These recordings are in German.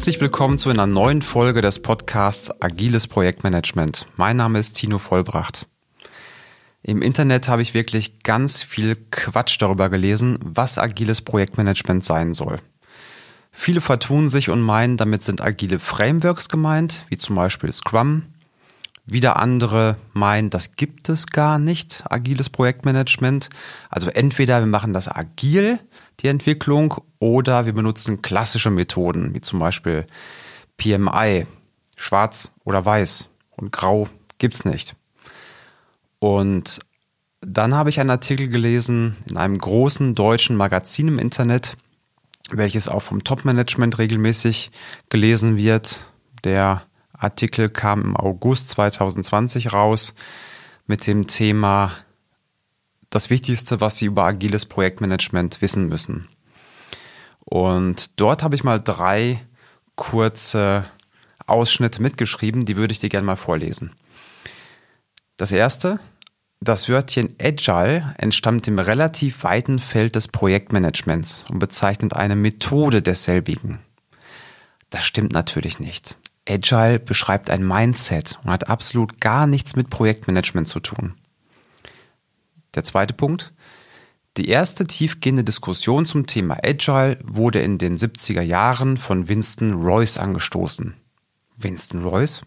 Herzlich willkommen zu einer neuen Folge des Podcasts Agiles Projektmanagement. Mein Name ist Tino Vollbracht. Im Internet habe ich wirklich ganz viel Quatsch darüber gelesen, was agiles Projektmanagement sein soll. Viele vertun sich und meinen, damit sind agile Frameworks gemeint, wie zum Beispiel Scrum. Wieder andere meinen, das gibt es gar nicht, agiles Projektmanagement. Also entweder wir machen das agil, die Entwicklung, oder wir benutzen klassische Methoden, wie zum Beispiel PMI, schwarz oder weiß und grau gibt's nicht. Und dann habe ich einen Artikel gelesen in einem großen deutschen Magazin im Internet, welches auch vom Top-Management regelmäßig gelesen wird. Der Artikel kam im August 2020 raus mit dem Thema das Wichtigste, was Sie über agiles Projektmanagement wissen müssen. Und dort habe ich mal drei kurze Ausschnitte mitgeschrieben, die würde ich dir gerne mal vorlesen. Das erste, das Wörtchen Agile entstammt dem relativ weiten Feld des Projektmanagements und bezeichnet eine Methode desselbigen. Das stimmt natürlich nicht. Agile beschreibt ein Mindset und hat absolut gar nichts mit Projektmanagement zu tun. Der zweite Punkt, die erste tiefgehende Diskussion zum Thema Agile wurde in den 70er Jahren von Winston Royce angestoßen. Winston Royce?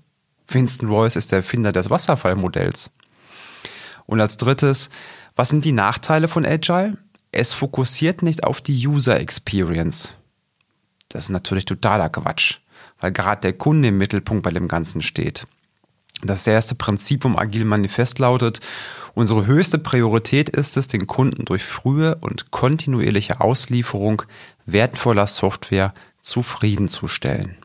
Winston Royce ist der Erfinder des Wasserfallmodells. Und als drittes, was sind die Nachteile von Agile? Es fokussiert nicht auf die User Experience. Das ist natürlich totaler Quatsch, weil gerade der Kunde im Mittelpunkt bei dem Ganzen steht. Das erste Prinzip vom Agile Manifest lautet, unsere höchste Priorität ist es, den Kunden durch frühe und kontinuierliche Auslieferung wertvoller Software zufriedenzustellen.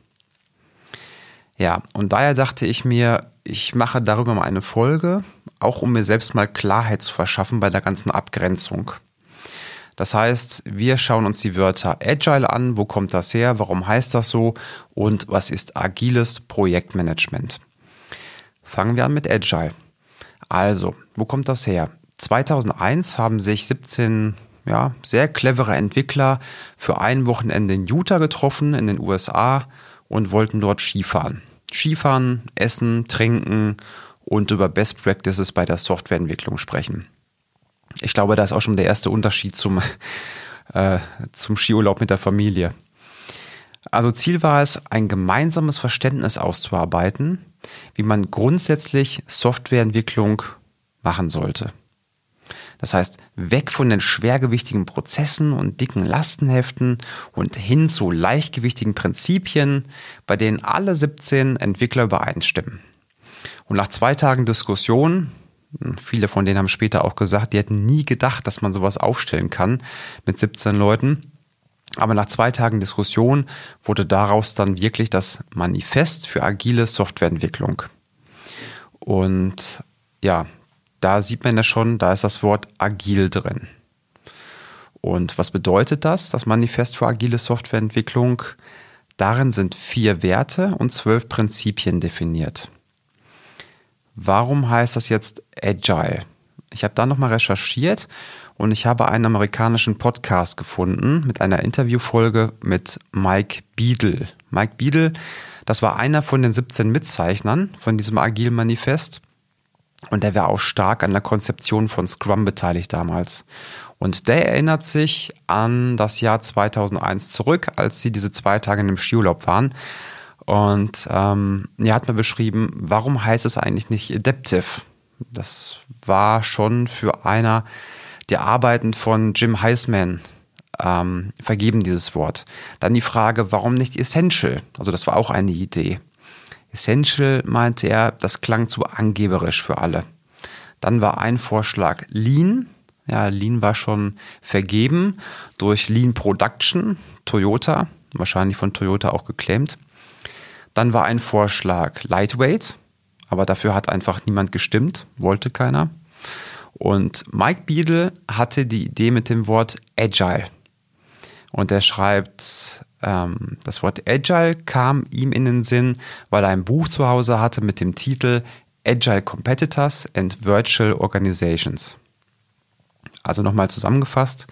Ja, und daher dachte ich mir, ich mache darüber mal eine Folge, auch um mir selbst mal Klarheit zu verschaffen bei der ganzen Abgrenzung. Das heißt, wir schauen uns die Wörter Agile an, wo kommt das her, warum heißt das so und was ist agiles Projektmanagement. Fangen wir an mit Agile. Also, wo kommt das her? 2001 haben sich 17 ja, sehr clevere Entwickler für ein Wochenende in Utah getroffen in den USA und wollten dort Skifahren. Skifahren, essen, trinken und über Best Practices bei der Softwareentwicklung sprechen. Ich glaube, da ist auch schon der erste Unterschied zum, äh, zum Skiurlaub mit der Familie. Also Ziel war es, ein gemeinsames Verständnis auszuarbeiten, wie man grundsätzlich Softwareentwicklung machen sollte. Das heißt, weg von den schwergewichtigen Prozessen und dicken Lastenheften und hin zu leichtgewichtigen Prinzipien, bei denen alle 17 Entwickler übereinstimmen. Und nach zwei Tagen Diskussion, viele von denen haben später auch gesagt, die hätten nie gedacht, dass man sowas aufstellen kann mit 17 Leuten, aber nach zwei Tagen Diskussion wurde daraus dann wirklich das Manifest für agile Softwareentwicklung. Und ja, da sieht man ja schon, da ist das Wort agil drin. Und was bedeutet das, das Manifest für agile Softwareentwicklung? Darin sind vier Werte und zwölf Prinzipien definiert. Warum heißt das jetzt Agile? Ich habe da nochmal recherchiert und ich habe einen amerikanischen Podcast gefunden mit einer Interviewfolge mit Mike Beadle. Mike Beadle, das war einer von den 17 Mitzeichnern von diesem Agile Manifest. Und der war auch stark an der Konzeption von Scrum beteiligt damals. Und der erinnert sich an das Jahr 2001 zurück, als sie diese zwei Tage in dem Skiurlaub waren. Und ähm, er hat mir beschrieben, warum heißt es eigentlich nicht Adaptive? Das war schon für einer die Arbeiten von Jim Heisman ähm, vergeben dieses Wort. Dann die Frage, warum nicht Essential? Also das war auch eine Idee. Essential meinte er, das klang zu angeberisch für alle. Dann war ein Vorschlag Lean. Ja, Lean war schon vergeben durch Lean Production, Toyota, wahrscheinlich von Toyota auch geclaimed. Dann war ein Vorschlag Lightweight, aber dafür hat einfach niemand gestimmt, wollte keiner. Und Mike Beadle hatte die Idee mit dem Wort Agile. Und er schreibt, ähm, das Wort Agile kam ihm in den Sinn, weil er ein Buch zu Hause hatte mit dem Titel Agile Competitors and Virtual Organizations. Also nochmal zusammengefasst,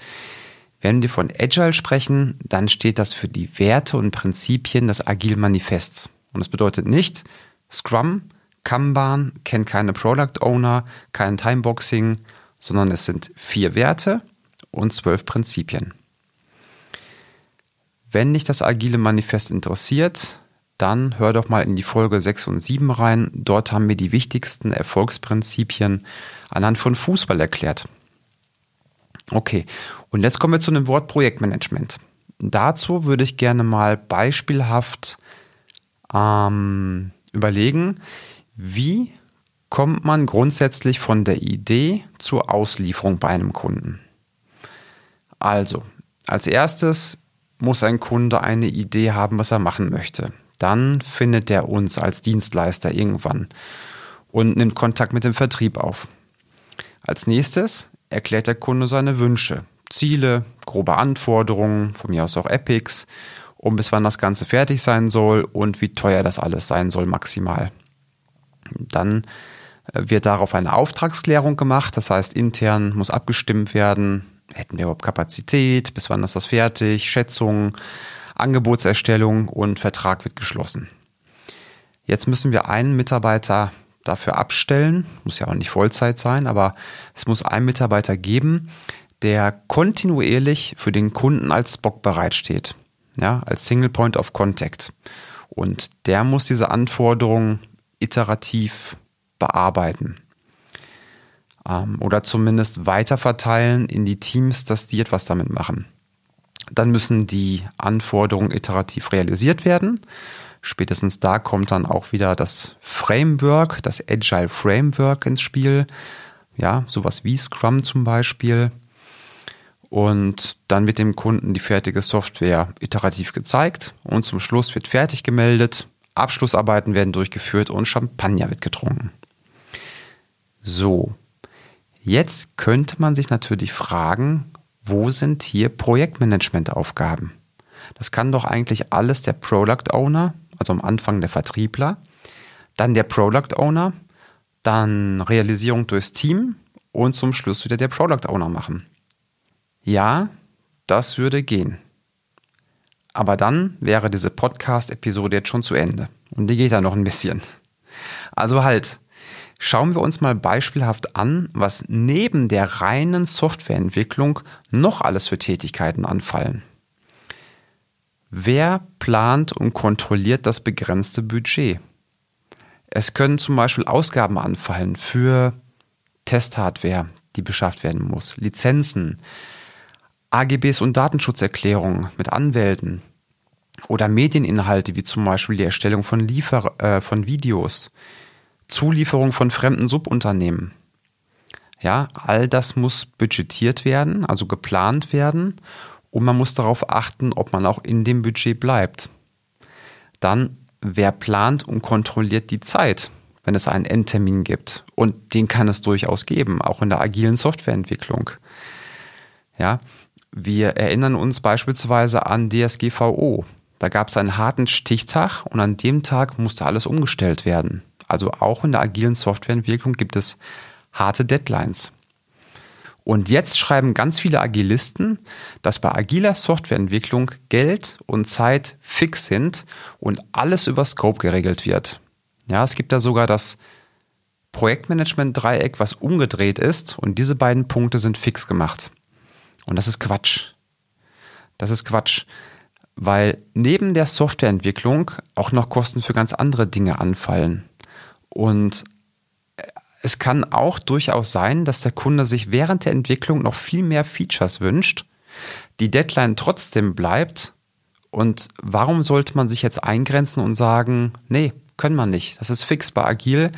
Wenn wir von Agile sprechen, dann steht das für die Werte und Prinzipien des Agile Manifests. Und das bedeutet nicht, Scrum, Kanban kennt keine Product Owner, kein Timeboxing, sondern es sind vier Werte und zwölf Prinzipien. Wenn dich das Agile Manifest interessiert, dann hör doch mal in die Folge 6 und 7 rein. Dort haben wir die wichtigsten Erfolgsprinzipien anhand von Fußball erklärt. Okay, und jetzt kommen wir zu dem Wort Projektmanagement. Dazu würde ich gerne mal beispielhaft ähm, überlegen, wie kommt man grundsätzlich von der Idee zur Auslieferung bei einem Kunden. Also, als erstes muss ein Kunde eine Idee haben, was er machen möchte. Dann findet er uns als Dienstleister irgendwann und nimmt Kontakt mit dem Vertrieb auf. Als nächstes erklärt der Kunde seine Wünsche, Ziele, grobe Anforderungen, von mir aus auch Epics, um bis wann das Ganze fertig sein soll und wie teuer das alles sein soll maximal. Dann äh, wird darauf eine Auftragsklärung gemacht, das heißt intern muss abgestimmt werden, hätten wir überhaupt Kapazität, bis wann ist das fertig, Schätzung, Angebotserstellung und Vertrag wird geschlossen. Jetzt müssen wir einen Mitarbeiter dafür abstellen, muss ja auch nicht Vollzeit sein, aber es muss einen Mitarbeiter geben, der kontinuierlich für den Kunden als Spock bereitsteht, ja, als Single Point of Contact. Und der muss diese Anforderungen iterativ bearbeiten ähm, oder zumindest weiterverteilen in die Teams, dass die etwas damit machen. Dann müssen die Anforderungen iterativ realisiert werden Spätestens da kommt dann auch wieder das Framework, das Agile Framework ins Spiel. Ja, sowas wie Scrum zum Beispiel. Und dann wird dem Kunden die fertige Software iterativ gezeigt und zum Schluss wird fertig gemeldet, Abschlussarbeiten werden durchgeführt und Champagner wird getrunken. So, jetzt könnte man sich natürlich fragen, wo sind hier Projektmanagement-Aufgaben? Das kann doch eigentlich alles der Product Owner also am Anfang der Vertriebler, dann der Product Owner, dann Realisierung durchs Team und zum Schluss wieder der Product Owner machen. Ja, das würde gehen. Aber dann wäre diese Podcast-Episode jetzt schon zu Ende. Und die geht ja noch ein bisschen. Also halt, schauen wir uns mal beispielhaft an, was neben der reinen Softwareentwicklung noch alles für Tätigkeiten anfallen. Wer plant und kontrolliert das begrenzte Budget? Es können zum Beispiel Ausgaben anfallen für Testhardware, die beschafft werden muss, Lizenzen, AGBs und Datenschutzerklärungen mit Anwälten oder Medieninhalte wie zum Beispiel die Erstellung von, Liefer äh, von Videos, Zulieferung von fremden Subunternehmen. Ja, all das muss budgetiert werden, also geplant werden und man muss darauf achten, ob man auch in dem Budget bleibt. Dann, wer plant und kontrolliert die Zeit, wenn es einen Endtermin gibt? Und den kann es durchaus geben, auch in der agilen Softwareentwicklung. Ja, wir erinnern uns beispielsweise an DSGVO. Da gab es einen harten Stichtag und an dem Tag musste alles umgestellt werden. Also auch in der agilen Softwareentwicklung gibt es harte Deadlines. Und jetzt schreiben ganz viele Agilisten, dass bei agiler Softwareentwicklung Geld und Zeit fix sind und alles über Scope geregelt wird. Ja, es gibt da sogar das Projektmanagement-Dreieck, was umgedreht ist und diese beiden Punkte sind fix gemacht. Und das ist Quatsch. Das ist Quatsch, weil neben der Softwareentwicklung auch noch Kosten für ganz andere Dinge anfallen. Und es kann auch durchaus sein, dass der Kunde sich während der Entwicklung noch viel mehr Features wünscht, die Deadline trotzdem bleibt. Und warum sollte man sich jetzt eingrenzen und sagen, nee, können wir nicht, das ist fix bei Agil.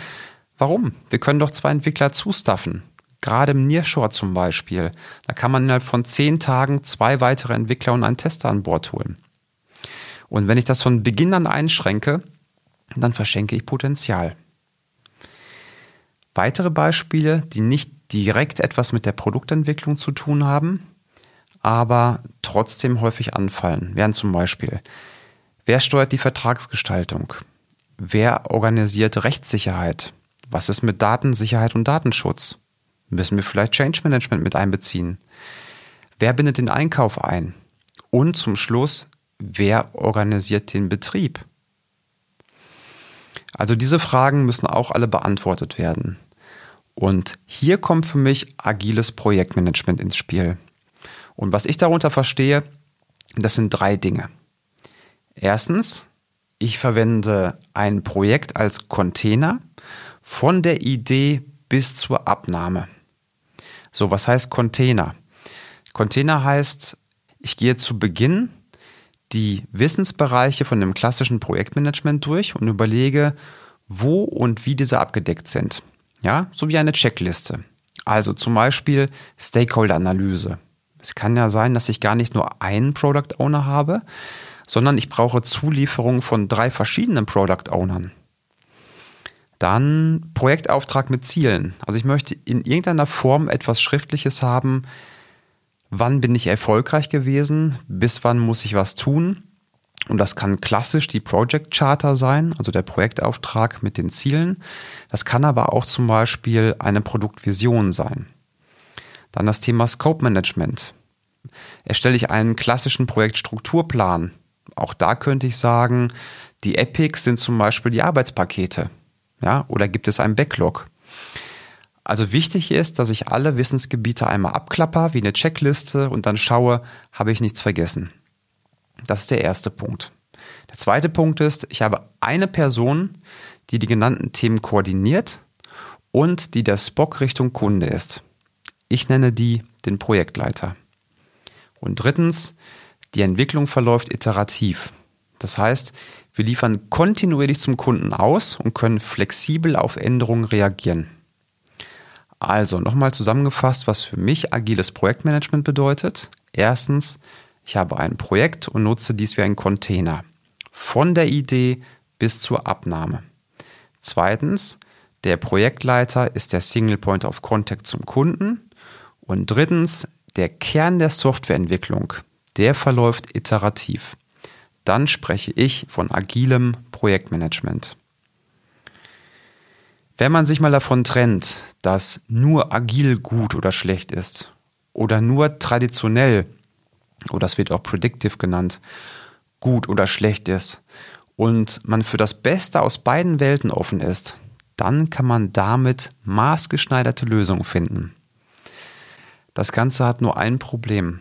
Warum? Wir können doch zwei Entwickler zustaffen. Gerade im Nearshore zum Beispiel. Da kann man innerhalb von zehn Tagen zwei weitere Entwickler und einen Tester an Bord holen. Und wenn ich das von Beginn an einschränke, dann verschenke ich Potenzial. Weitere Beispiele, die nicht direkt etwas mit der Produktentwicklung zu tun haben, aber trotzdem häufig anfallen, wären zum Beispiel, wer steuert die Vertragsgestaltung? Wer organisiert Rechtssicherheit? Was ist mit Datensicherheit und Datenschutz? Müssen wir vielleicht Change Management mit einbeziehen? Wer bindet den Einkauf ein? Und zum Schluss, wer organisiert den Betrieb? Also diese Fragen müssen auch alle beantwortet werden. Und hier kommt für mich agiles Projektmanagement ins Spiel. Und was ich darunter verstehe, das sind drei Dinge. Erstens, ich verwende ein Projekt als Container von der Idee bis zur Abnahme. So, was heißt Container? Container heißt, ich gehe zu Beginn die Wissensbereiche von dem klassischen Projektmanagement durch und überlege, wo und wie diese abgedeckt sind. Ja, so wie eine Checkliste. Also zum Beispiel Stakeholder-Analyse. Es kann ja sein, dass ich gar nicht nur einen Product Owner habe, sondern ich brauche Zulieferungen von drei verschiedenen Product Ownern. Dann Projektauftrag mit Zielen. Also ich möchte in irgendeiner Form etwas Schriftliches haben. Wann bin ich erfolgreich gewesen? Bis wann muss ich was tun? Und das kann klassisch die Project Charter sein, also der Projektauftrag mit den Zielen. Das kann aber auch zum Beispiel eine Produktvision sein. Dann das Thema Scope Management. Erstelle ich einen klassischen Projektstrukturplan. Auch da könnte ich sagen, die Epics sind zum Beispiel die Arbeitspakete. Ja, oder gibt es einen Backlog? Also wichtig ist, dass ich alle Wissensgebiete einmal abklapper, wie eine Checkliste und dann schaue, habe ich nichts vergessen. Das ist der erste Punkt. Der zweite Punkt ist, ich habe eine Person, die die genannten Themen koordiniert und die der Spock Richtung Kunde ist. Ich nenne die den Projektleiter. Und drittens, die Entwicklung verläuft iterativ. Das heißt, wir liefern kontinuierlich zum Kunden aus und können flexibel auf Änderungen reagieren. Also nochmal zusammengefasst, was für mich agiles Projektmanagement bedeutet. Erstens, ich habe ein Projekt und nutze dies wie ein Container. Von der Idee bis zur Abnahme. Zweitens, der Projektleiter ist der Single Point of Contact zum Kunden. Und drittens, der Kern der Softwareentwicklung, der verläuft iterativ. Dann spreche ich von agilem Projektmanagement. Wenn man sich mal davon trennt, dass nur agil gut oder schlecht ist oder nur traditionell, oder das wird auch predictive genannt, gut oder schlecht ist und man für das Beste aus beiden Welten offen ist, dann kann man damit maßgeschneiderte Lösungen finden. Das Ganze hat nur ein Problem.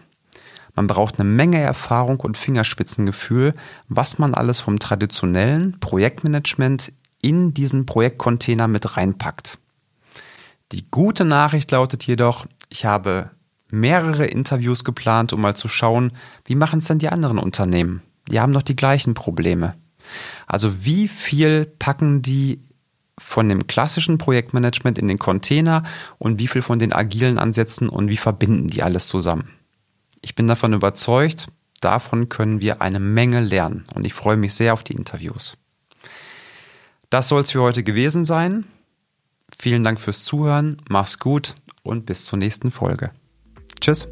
Man braucht eine Menge Erfahrung und Fingerspitzengefühl, was man alles vom traditionellen Projektmanagement in diesen Projektcontainer mit reinpackt. Die gute Nachricht lautet jedoch, ich habe mehrere Interviews geplant, um mal zu schauen, wie machen es denn die anderen Unternehmen? Die haben doch die gleichen Probleme. Also wie viel packen die von dem klassischen Projektmanagement in den Container und wie viel von den agilen Ansätzen und wie verbinden die alles zusammen. Ich bin davon überzeugt, davon können wir eine Menge lernen und ich freue mich sehr auf die Interviews. Das soll es für heute gewesen sein. Vielen Dank fürs Zuhören, mach's gut und bis zur nächsten Folge. Tschüss.